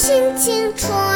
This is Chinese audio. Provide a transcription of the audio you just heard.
清清楚。